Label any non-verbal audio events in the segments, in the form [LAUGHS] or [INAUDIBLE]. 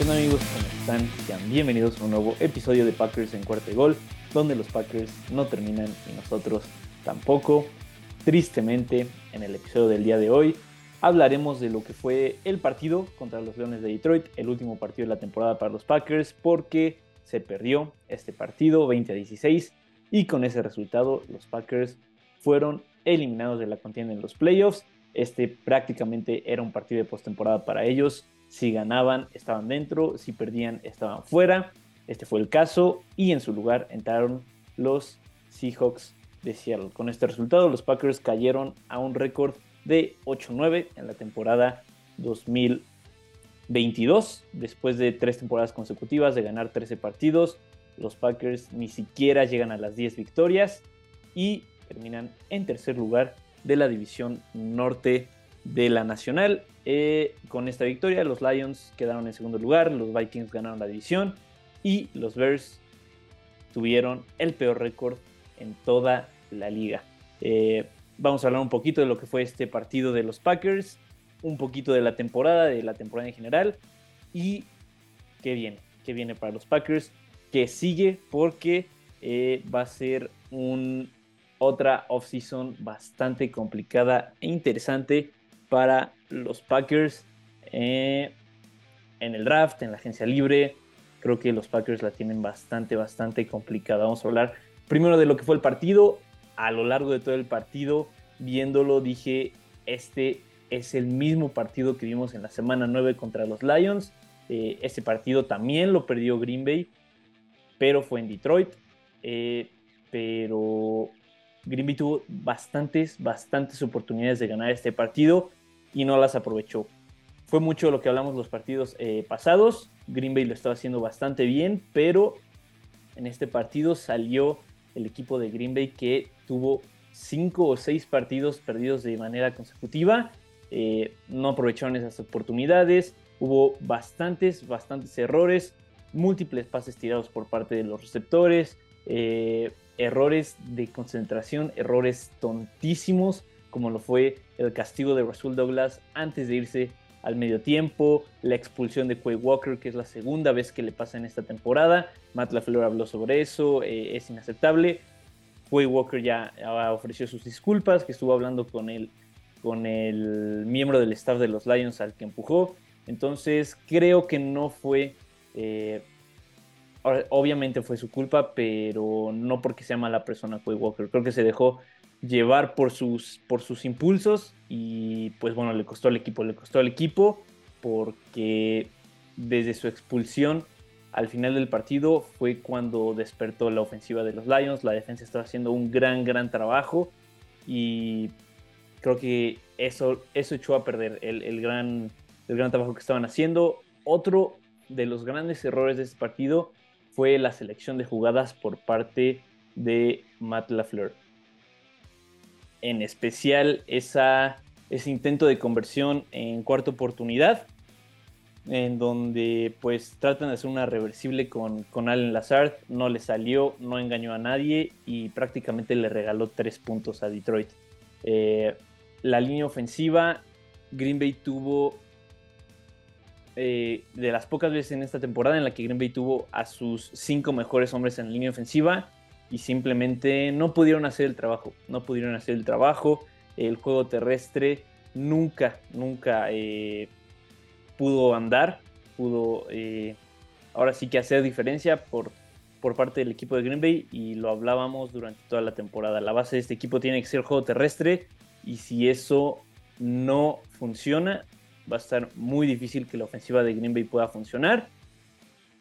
¿Qué amigos? ¿Cómo están? Sean bienvenidos a un nuevo episodio de Packers en cuarto de gol, donde los Packers no terminan y nosotros tampoco. Tristemente, en el episodio del día de hoy hablaremos de lo que fue el partido contra los Leones de Detroit, el último partido de la temporada para los Packers, porque se perdió este partido 20 a 16 y con ese resultado los Packers fueron eliminados de la contienda en los playoffs. Este prácticamente era un partido de postemporada para ellos si ganaban, estaban dentro, si perdían, estaban fuera. Este fue el caso y en su lugar entraron los Seahawks de Seattle. Con este resultado, los Packers cayeron a un récord de 8-9 en la temporada 2022. Después de tres temporadas consecutivas de ganar 13 partidos, los Packers ni siquiera llegan a las 10 victorias y terminan en tercer lugar de la división norte de la Nacional. Eh, con esta victoria, los Lions quedaron en segundo lugar, los Vikings ganaron la división y los Bears tuvieron el peor récord en toda la liga. Eh, vamos a hablar un poquito de lo que fue este partido de los Packers, un poquito de la temporada, de la temporada en general y qué viene, qué viene para los Packers, que sigue porque eh, va a ser un, otra offseason bastante complicada e interesante para los Packers eh, en el draft, en la agencia libre. Creo que los Packers la tienen bastante, bastante complicada. Vamos a hablar primero de lo que fue el partido. A lo largo de todo el partido, viéndolo, dije, este es el mismo partido que vimos en la semana 9 contra los Lions. Eh, este partido también lo perdió Green Bay, pero fue en Detroit. Eh, pero Green Bay tuvo bastantes, bastantes oportunidades de ganar este partido y no las aprovechó. Fue mucho lo que hablamos los partidos eh, pasados. Green Bay lo estaba haciendo bastante bien, pero en este partido salió el equipo de Green Bay que tuvo cinco o seis partidos perdidos de manera consecutiva. Eh, no aprovecharon esas oportunidades. Hubo bastantes, bastantes errores, múltiples pases tirados por parte de los receptores, eh, errores de concentración, errores tontísimos como lo fue el castigo de Rasul Douglas antes de irse al medio tiempo, la expulsión de Quay Walker, que es la segunda vez que le pasa en esta temporada. Matt LaFleur habló sobre eso, eh, es inaceptable. Quay Walker ya ofreció sus disculpas, que estuvo hablando con el, con el miembro del staff de los Lions al que empujó. Entonces creo que no fue, eh, obviamente fue su culpa, pero no porque sea mala persona Quay Walker. Creo que se dejó llevar por sus, por sus impulsos y pues bueno, le costó al equipo, le costó al equipo porque desde su expulsión al final del partido fue cuando despertó la ofensiva de los Lions, la defensa estaba haciendo un gran, gran trabajo y creo que eso, eso echó a perder el, gran, el gran trabajo que estaban haciendo. Otro de los grandes errores de este partido fue la selección de jugadas por parte de Matt LaFleur en especial esa, ese intento de conversión en cuarta oportunidad, en donde pues tratan de hacer una reversible con, con Allen Lazard, no le salió, no engañó a nadie y prácticamente le regaló tres puntos a Detroit. Eh, la línea ofensiva, Green Bay tuvo eh, de las pocas veces en esta temporada en la que Green Bay tuvo a sus cinco mejores hombres en línea ofensiva, y simplemente no pudieron hacer el trabajo, no pudieron hacer el trabajo. El juego terrestre nunca, nunca eh, pudo andar, pudo eh, ahora sí que hacer diferencia por, por parte del equipo de Green Bay y lo hablábamos durante toda la temporada. La base de este equipo tiene que ser juego terrestre y si eso no funciona, va a estar muy difícil que la ofensiva de Green Bay pueda funcionar.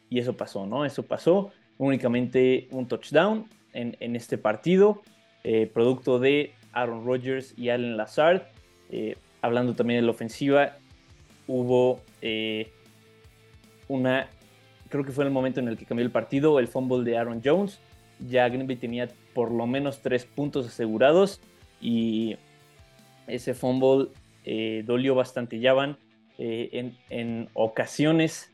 Y eso pasó, ¿no? Eso pasó. Únicamente un touchdown en, este partido, eh, producto de Aaron Rodgers y Allen Lazard. Eh, hablando también de la ofensiva, hubo eh, una, creo que fue el momento en el que cambió el partido, el fumble de Aaron Jones. Ya Green Bay tenía por lo menos tres puntos asegurados y ese fumble dolió bastante. Ya van en, en ocasiones,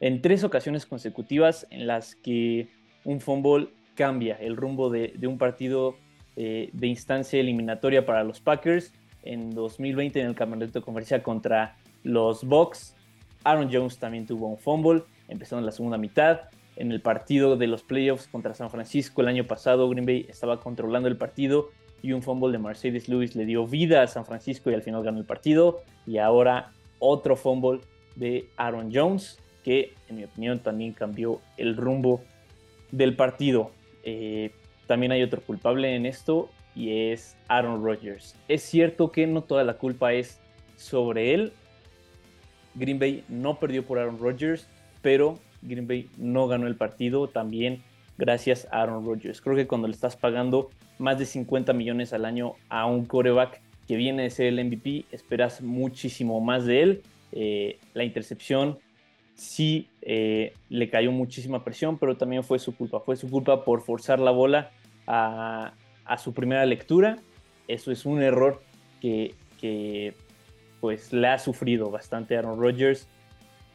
en tres ocasiones consecutivas en las que un fumble cambia el rumbo de, un partido eh, de instancia eliminatoria para los Packers. En 2020 en el campeonato comercial contra los Bucks Aaron Jones también tuvo un fumble, empezando en la segunda mitad. En el partido de los playoffs contra San Francisco el año pasado, Green Bay estaba controlando el partido y un fumble de Mercedes Lewis le dio vida a San Francisco y al final ganó el partido. Y ahora otro fumble de Aaron Jones, que en mi opinión también cambió el rumbo del partido. Eh, también hay otro culpable en esto y es Aaron Rodgers. Es cierto que no toda la culpa es sobre él. Green Bay no perdió por Aaron Rodgers, pero Green Bay no ganó el partido también gracias a Aaron Rodgers. Creo que cuando le estás pagando más de 50 millones al año a un coreback que viene de ser el MVP, esperas muchísimo más de él. Eh, la intercepción sí eh, le cayó muchísima presión, pero también fue su culpa. Fue su culpa por forzar la bola a, su primera lectura. Eso es un error que, pues le ha sufrido bastante Aaron Rodgers,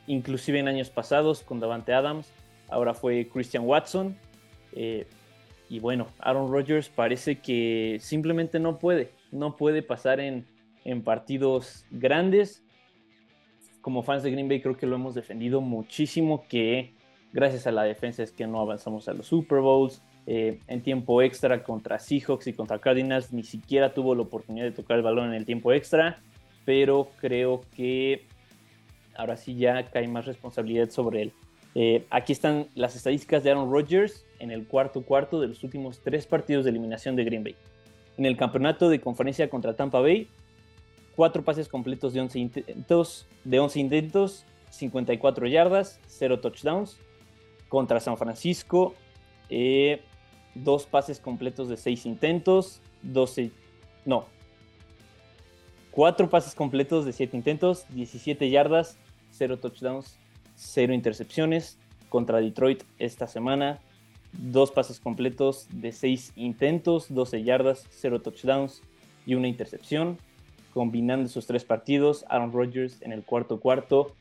inclusive en años pasados con Davante Adams. Ahora fue Christian Watson. Eh, y bueno, Aaron Rodgers parece que simplemente no puede, no puede pasar en, en partidos grandes como fans de Green Bay creo que lo hemos defendido muchísimo, que gracias a la defensa es que no avanzamos a los Super Bowls. Eh, en tiempo extra contra Seahawks y contra Cardinals ni siquiera tuvo la oportunidad de tocar el balón en el tiempo extra, pero creo que ahora sí ya cae más responsabilidad sobre él. Eh, aquí están las estadísticas de Aaron Rodgers en el cuarto cuarto de los últimos tres partidos de eliminación de Green Bay. En el campeonato de conferencia contra Tampa Bay, cuatro pases completos de 11 intentos, de 11 intentos 54 yardas, 0 touchdowns. Contra San Francisco, eh, dos pases completos de 6 intentos, 12, no, cuatro pases completos de 7 intentos, 17 yardas, 0 touchdowns, 0 intercepciones. Contra Detroit esta semana, dos pases completos de 6 intentos, 12 yardas, 0 touchdowns y una intercepción combinando esos tres partidos, Aaron Rodgers en el cuarto cuarto,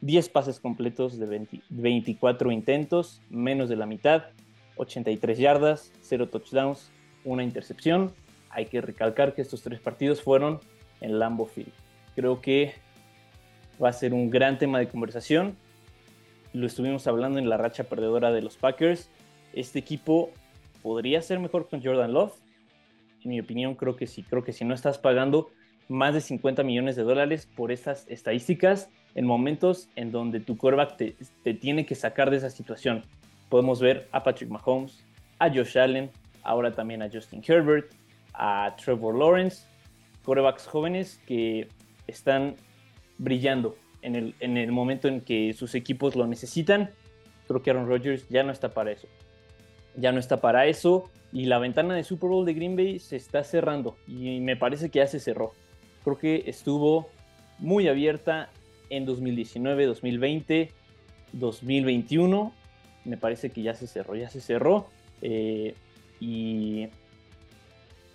10 pases completos de 24 intentos, menos de la mitad, 83 yardas, 0 touchdowns, una intercepción. Hay que recalcar que estos tres partidos fueron en Lambeau Field. Creo que va a ser un gran tema de conversación. Lo estuvimos hablando en la racha perdedora de los Packers. Este equipo podría ser mejor con Jordan Love. En mi opinión, creo que sí. Creo que si no estás pagando más de 50 millones de dólares por estas estadísticas en momentos en donde tu quarterback te, tiene que sacar de esa situación. Podemos ver a Patrick Mahomes, a Josh Allen, ahora también a Justin Herbert, a Trevor Lawrence, quarterbacks jóvenes que están brillando en el, en el momento en que sus equipos lo necesitan. Creo que Aaron Rodgers ya no está para eso. Ya no está para eso y la ventana de Super Bowl de Green Bay se está cerrando y me parece que ya se cerró creo que estuvo muy abierta en 2019, 2020, 2021. Me parece que ya se cerró, ya se cerró. Eh, y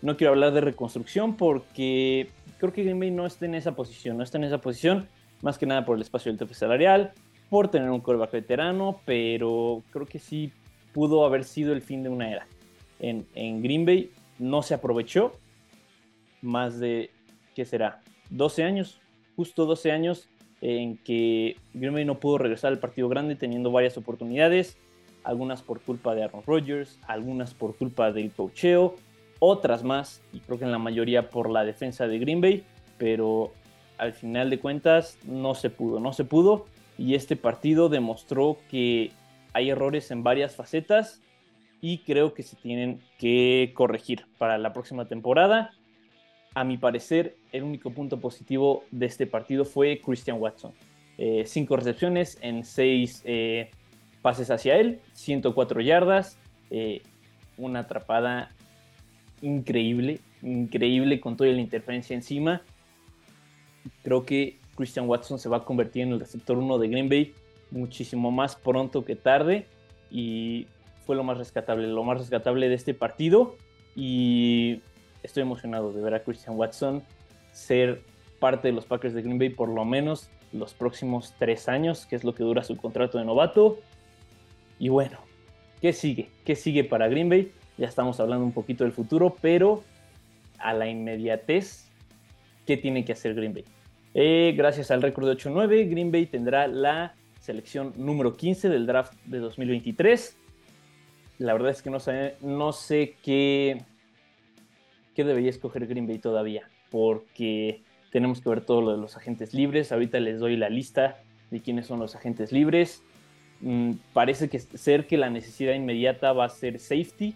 no quiero hablar de reconstrucción porque creo que Green Bay no está en esa posición, no está en esa posición, más que nada por el espacio del tope salarial, por tener un coreback veterano, pero creo que sí pudo haber sido el fin de una era. En, en Green Bay no se aprovechó más de ¿qué será? 12 años, justo 12 años en que Green Bay no pudo regresar al partido grande teniendo varias oportunidades, algunas por culpa de Aaron Rodgers, algunas por culpa del cocheo, otras más, y creo que en la mayoría por la defensa de Green Bay, pero al final de cuentas no se pudo, no se pudo, y este partido demostró que hay errores en varias facetas y creo que se tienen que corregir para la próxima temporada a mi parecer, el único punto positivo de este partido fue Christian Watson. Eh, cinco recepciones en seis eh, pases hacia él, 104 yardas, eh, una atrapada increíble, increíble con toda la interferencia encima. Creo que Christian Watson se va a convertir en el receptor 1 de Green Bay muchísimo más pronto que tarde y fue lo más rescatable, lo más rescatable de este partido y estoy emocionado de ver a Christian Watson ser parte de los Packers de Green Bay por lo menos los próximos tres años, que es lo que dura su contrato de novato. Y bueno, ¿qué sigue? ¿Qué sigue para Green Bay? Ya estamos hablando un poquito del futuro, pero a la inmediatez, ¿qué tiene que hacer Green Bay? Eh, gracias al récord de 8-9, Green Bay tendrá la selección número 15 del draft de 2023. La verdad es que no sé, no sé qué, qué debería escoger Green Bay todavía, porque tenemos que ver todo lo de los agentes libres. Ahorita les doy la lista de quiénes son los agentes libres. Mm, parece que ser que la necesidad inmediata va a ser safety,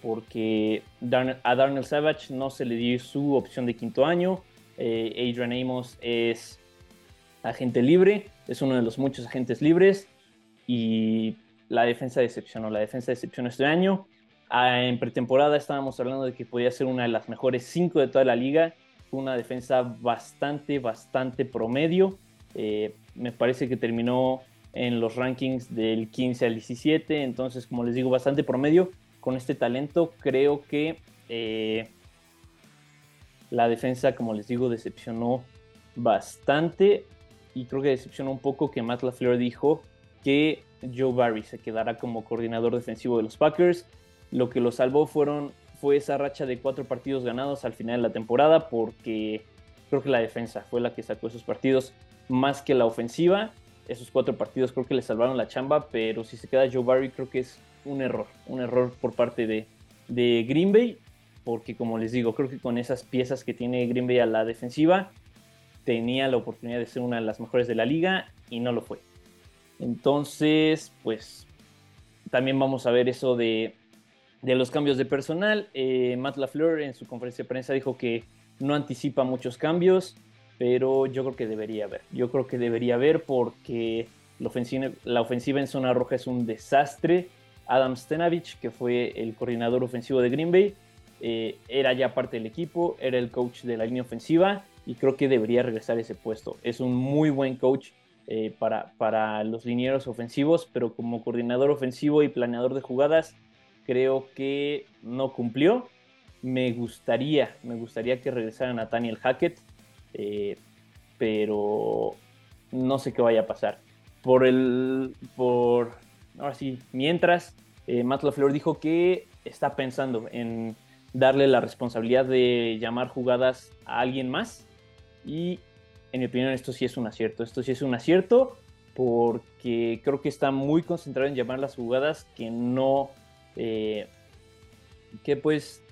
porque a Darnell Savage no se le dio su opción de quinto año. Eh, Adrian Amos es agente libre, es uno de los muchos agentes libres y la defensa decepcionó. La defensa decepcionó este año. Ah, en pretemporada estábamos hablando de que podía ser una de las mejores cinco de toda la liga. Una defensa bastante, bastante promedio. Eh, me parece que terminó en los rankings del 15 al 17. Entonces, como les digo, bastante promedio. Con este talento, creo que eh, la defensa, como les digo, decepcionó bastante. Y creo que decepcionó un poco que Matt LaFleur dijo que Joe Barry se quedará como coordinador defensivo de los Packers. Lo que lo salvó fueron, fue esa racha de cuatro partidos ganados al final de la temporada, porque creo que la defensa fue la que sacó esos partidos más que la ofensiva esos cuatro partidos creo que le salvaron la chamba, pero si se queda Joe Barry creo que es un error, un error por parte de, de Green Bay, porque como les digo, creo que con esas piezas que tiene Green Bay a la defensiva, tenía la oportunidad de ser una de las mejores de la liga y no lo fue. Entonces, pues también vamos a ver eso de, de los cambios de personal. Eh, Matt LaFleur en su conferencia de prensa dijo que no anticipa muchos cambios pero yo creo que debería haber. Yo creo que debería haber porque la ofensiva, en zona roja es un desastre. Adam Stenavich, que fue el coordinador ofensivo de Green Bay, eh, era ya parte del equipo, era el coach de la línea ofensiva y creo que debería regresar ese puesto. Es un muy buen coach eh, para, para los linieros ofensivos, pero como coordinador ofensivo y planeador de jugadas, creo que no cumplió. Me gustaría, me gustaría que regresara Nathaniel Hackett. Eh, pero no sé qué vaya a pasar. Por el, por, ahora sí, mientras, Matt LaFleur dijo que está pensando en darle la responsabilidad de llamar jugadas a alguien más y en mi opinión esto sí es un acierto, esto sí es un acierto porque creo que está muy concentrado en llamar las jugadas que no, eh, que pues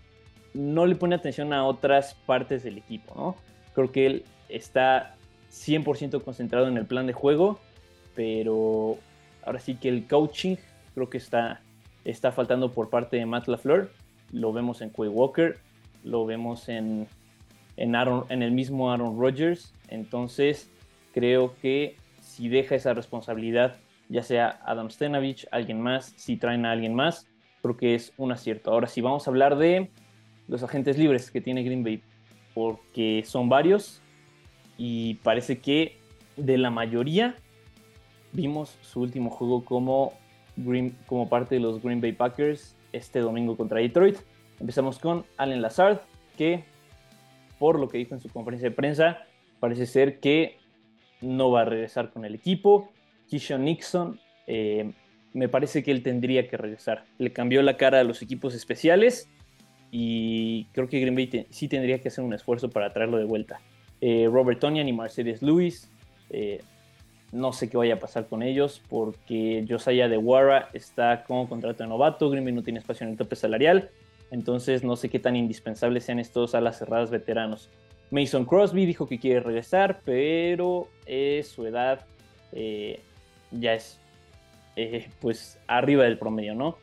no le pone atención a otras partes del equipo, ¿no? Creo que él está 100% concentrado en el plan de juego, pero ahora sí que el coaching creo que está, está faltando por parte de Matt LaFleur. Lo vemos en Quay Walker, lo vemos en, en, en el mismo Aaron Rodgers. Entonces, creo que si deja esa responsabilidad, ya sea Adam Stenavich, alguien más, si traen a alguien más, creo que es un acierto. Ahora sí, vamos a hablar de los agentes libres que tiene Green Bay porque son varios y parece que de la mayoría vimos su último juego como, como parte de los Green Bay Packers este domingo contra Detroit. Empezamos con Allen Lazard, que por lo que dijo en su conferencia de prensa, parece ser que no va a regresar con el equipo. Kishon Nixon, eh, me parece que él tendría que regresar. Le cambió la cara a los equipos especiales y creo que Green Bay sí tendría que hacer un esfuerzo para traerlo de vuelta. Eh, Robert Tonian y Mercedes Lewis, eh, no sé qué vaya a pasar con ellos porque Josiah de Warra está con contrato de novato, Green no tiene espacio en el tope salarial, entonces no sé qué tan indispensables sean estos alas cerradas veteranos. Mason Crosby dijo que quiere regresar, pero su edad eh, ya es pues arriba del promedio, ¿no?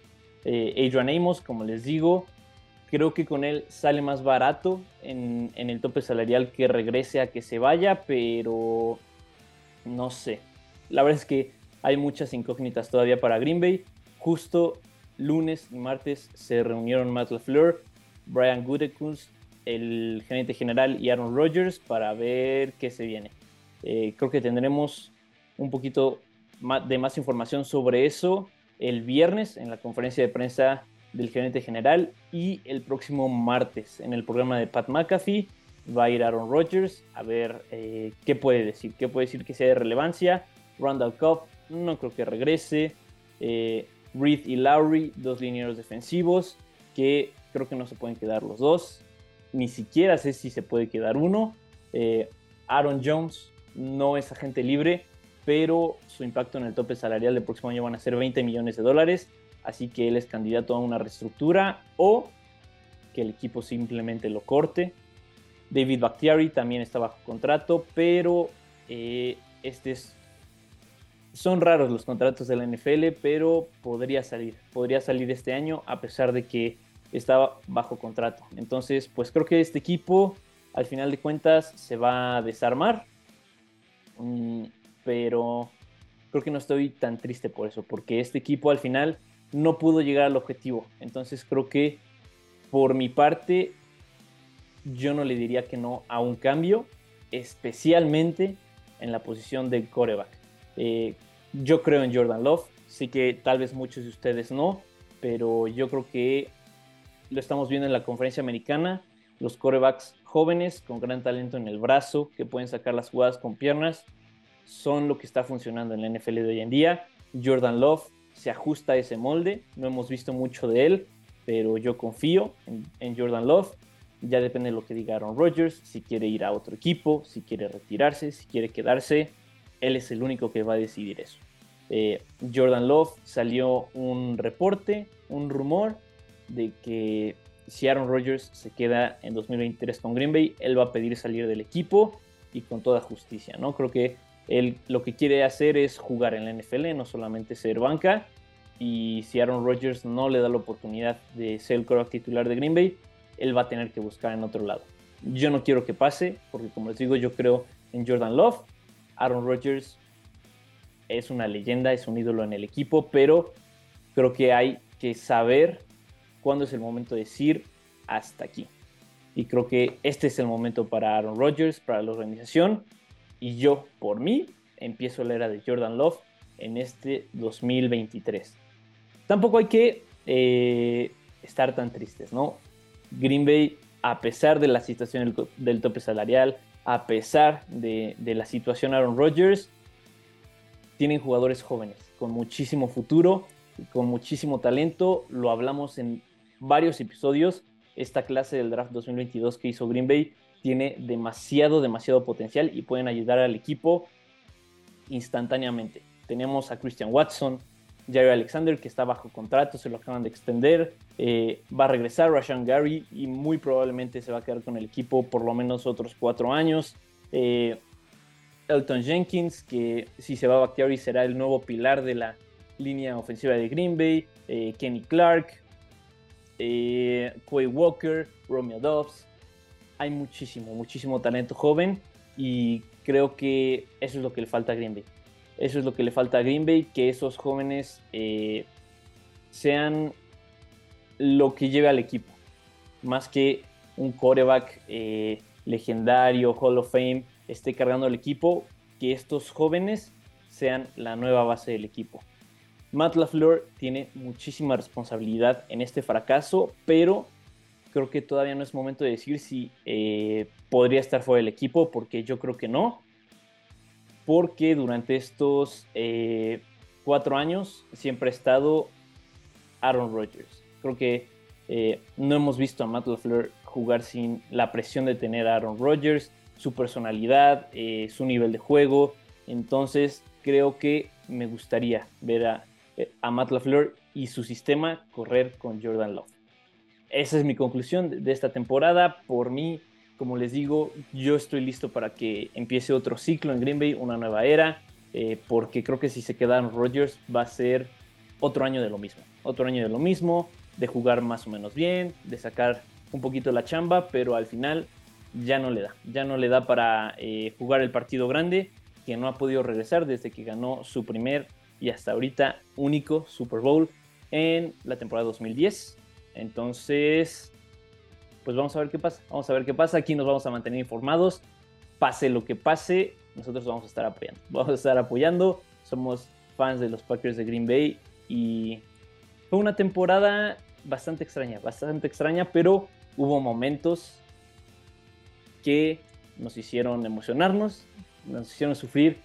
Adrian Amos, como les digo, Creo que con él sale más barato en, el tope salarial que regrese a que se vaya, pero no sé. La verdad es que hay muchas incógnitas todavía para Green Bay. Justo lunes y martes se reunieron Matt LaFleur, Brian Gutekunst, el gerente general y Aaron Rodgers para ver qué se viene. Eh, creo que tendremos un poquito de más información sobre eso el viernes en la conferencia de prensa del gerente general y el próximo martes en el programa de Pat McAfee va a ir Aaron Rodgers a ver eh, qué puede decir, qué puede decir que sea de relevancia. Randall Cobb no creo que regrese. Eh, Reed y Lowry, dos linieros defensivos que creo que no se pueden quedar los dos. Ni siquiera sé si se puede quedar uno. Eh, Aaron Jones no es agente libre, pero su impacto en el tope salarial del próximo año van a ser 20 millones de dólares, así que él es candidato a una reestructura o que el equipo simplemente lo corte. David Bakhtiari también está bajo contrato, pero eh, este es, son raros los contratos de la NFL, pero podría salir, podría salir este año a pesar de que estaba bajo contrato. Entonces, pues creo que este equipo al final de cuentas se va a desarmar, mm, pero creo que no estoy tan triste por eso, porque este equipo al final no pudo llegar al objetivo. Entonces creo que por mi parte yo no le diría que no a un cambio, especialmente en la posición de coreback. Eh, yo creo en Jordan Love, sí que tal vez muchos de ustedes no, pero yo creo que lo estamos viendo en la conferencia americana, los corebacks jóvenes con gran talento en el brazo, que pueden sacar las jugadas con piernas, son lo que está funcionando en la NFL de hoy en día. Jordan Love se ajusta a ese molde, no hemos visto mucho de él, pero yo confío en, en Jordan Love ya depende de lo que diga Aaron Rodgers, si quiere ir a otro equipo, si quiere retirarse, si quiere quedarse. Él es el único que va a decidir eso. Eh, Jordan Love salió un reporte, un rumor de que si Aaron Rodgers se queda en 2023 con Green Bay, él va a pedir salir del equipo y con toda justicia, ¿no? Creo que él lo que quiere hacer es jugar en la NFL, no solamente ser banca. Y si Aaron Rodgers no le da la oportunidad de ser el quarterback titular de Green Bay, él va a tener que buscar en otro lado. Yo no quiero que pase, porque como les digo, yo creo en Jordan Love. Aaron Rodgers es una leyenda, es un ídolo en el equipo, pero creo que hay que saber cuándo es el momento de decir hasta aquí. Y creo que este es el momento para Aaron Rodgers, para la organización. Y yo, por mí, empiezo la era de Jordan Love en este 2023. Tampoco hay que eh, estar tan tristes, ¿no? Green Bay, a pesar de la situación del, tope salarial, a pesar de, la situación Aaron Rodgers, tienen jugadores jóvenes con muchísimo futuro, con muchísimo talento. Lo hablamos en varios episodios. Esta clase del draft 2022 que hizo Green Bay tiene demasiado, demasiado potencial y pueden ayudar al equipo instantáneamente. Tenemos a Christian Watson, Jerry Alexander, que está bajo contrato, se lo acaban de extender. Eh, va a regresar Rashan Gary y muy probablemente se va a quedar con el equipo por lo menos otros cuatro años. Eh, Elton Jenkins, que si se va a y será el nuevo pilar de la línea ofensiva de Green Bay. Eh, Kenny Clark, Quay Walker, Romeo Dobbs. Hay muchísimo, muchísimo talento joven y creo que eso es lo que le falta a Green Bay. Eso es lo que le falta a Green Bay, que esos jóvenes eh, sean lo que lleve al equipo, más que un coreback eh, legendario, Hall of Fame, esté cargando el equipo, que estos jóvenes sean la nueva base del equipo. Matt LaFleur tiene muchísima responsabilidad en este fracaso, pero creo que todavía no es momento de decir si eh, podría estar fuera del equipo, porque yo creo que no porque durante estos eh, cuatro años siempre ha estado Aaron Rodgers. Creo que eh, no hemos visto a Matt LaFleur jugar sin la presión de tener a Aaron Rodgers, su personalidad, eh, su nivel de juego. Entonces creo que me gustaría ver a, a Matt LaFleur y su sistema correr con Jordan Love. Esa es mi conclusión de esta temporada. Por mí, como les digo, yo estoy listo para que empiece otro ciclo en Green Bay, una nueva era, eh, porque creo que si se quedan Rodgers va a ser otro año de lo mismo. Otro año de lo mismo, de jugar más o menos bien, de sacar un poquito la chamba, pero al final ya no le da. Ya no le da para eh, jugar el partido grande, que no ha podido regresar desde que ganó su primer y hasta ahorita único Super Bowl en la temporada 2010. Entonces, pues vamos a ver qué pasa. Vamos a ver qué pasa. Aquí nos vamos a mantener informados. Pase lo que pase, nosotros vamos a estar apoyando. [LAUGHS] Vamos a estar apoyando. Somos fans de los Packers de Green Bay y fue una temporada bastante extraña, bastante extraña, pero hubo momentos que nos hicieron emocionarnos, nos hicieron sufrir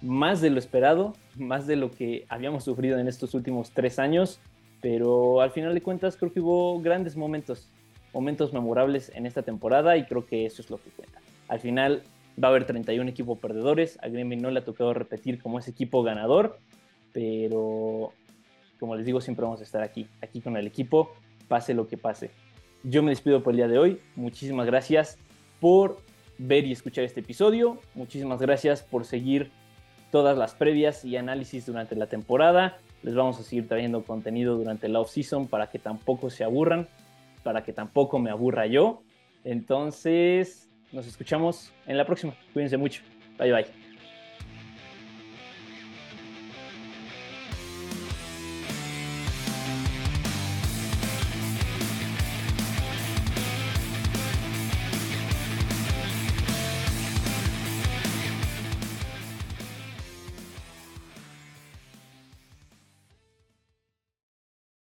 más de lo esperado, más de lo que habíamos sufrido en estos últimos tres años, pero al final de cuentas creo que hubo grandes momentos momentos memorables en esta temporada y creo que eso es lo que cuenta. Al final, Va a haber 31 equipos perdedores. A Green Bay no le ha tocado repetir como ese equipo ganador, pero como les digo, siempre vamos a estar aquí, aquí con el equipo, pase lo que pase. Yo me despido por el día de hoy. Muchísimas gracias por ver y escuchar este episodio. Muchísimas gracias por seguir todas las previas y análisis durante la temporada. Les vamos a seguir trayendo contenido durante la off-season para que tampoco se aburran, para que tampoco me aburra yo. Entonces, nos escuchamos en la próxima. Cuídense mucho. Bye bye.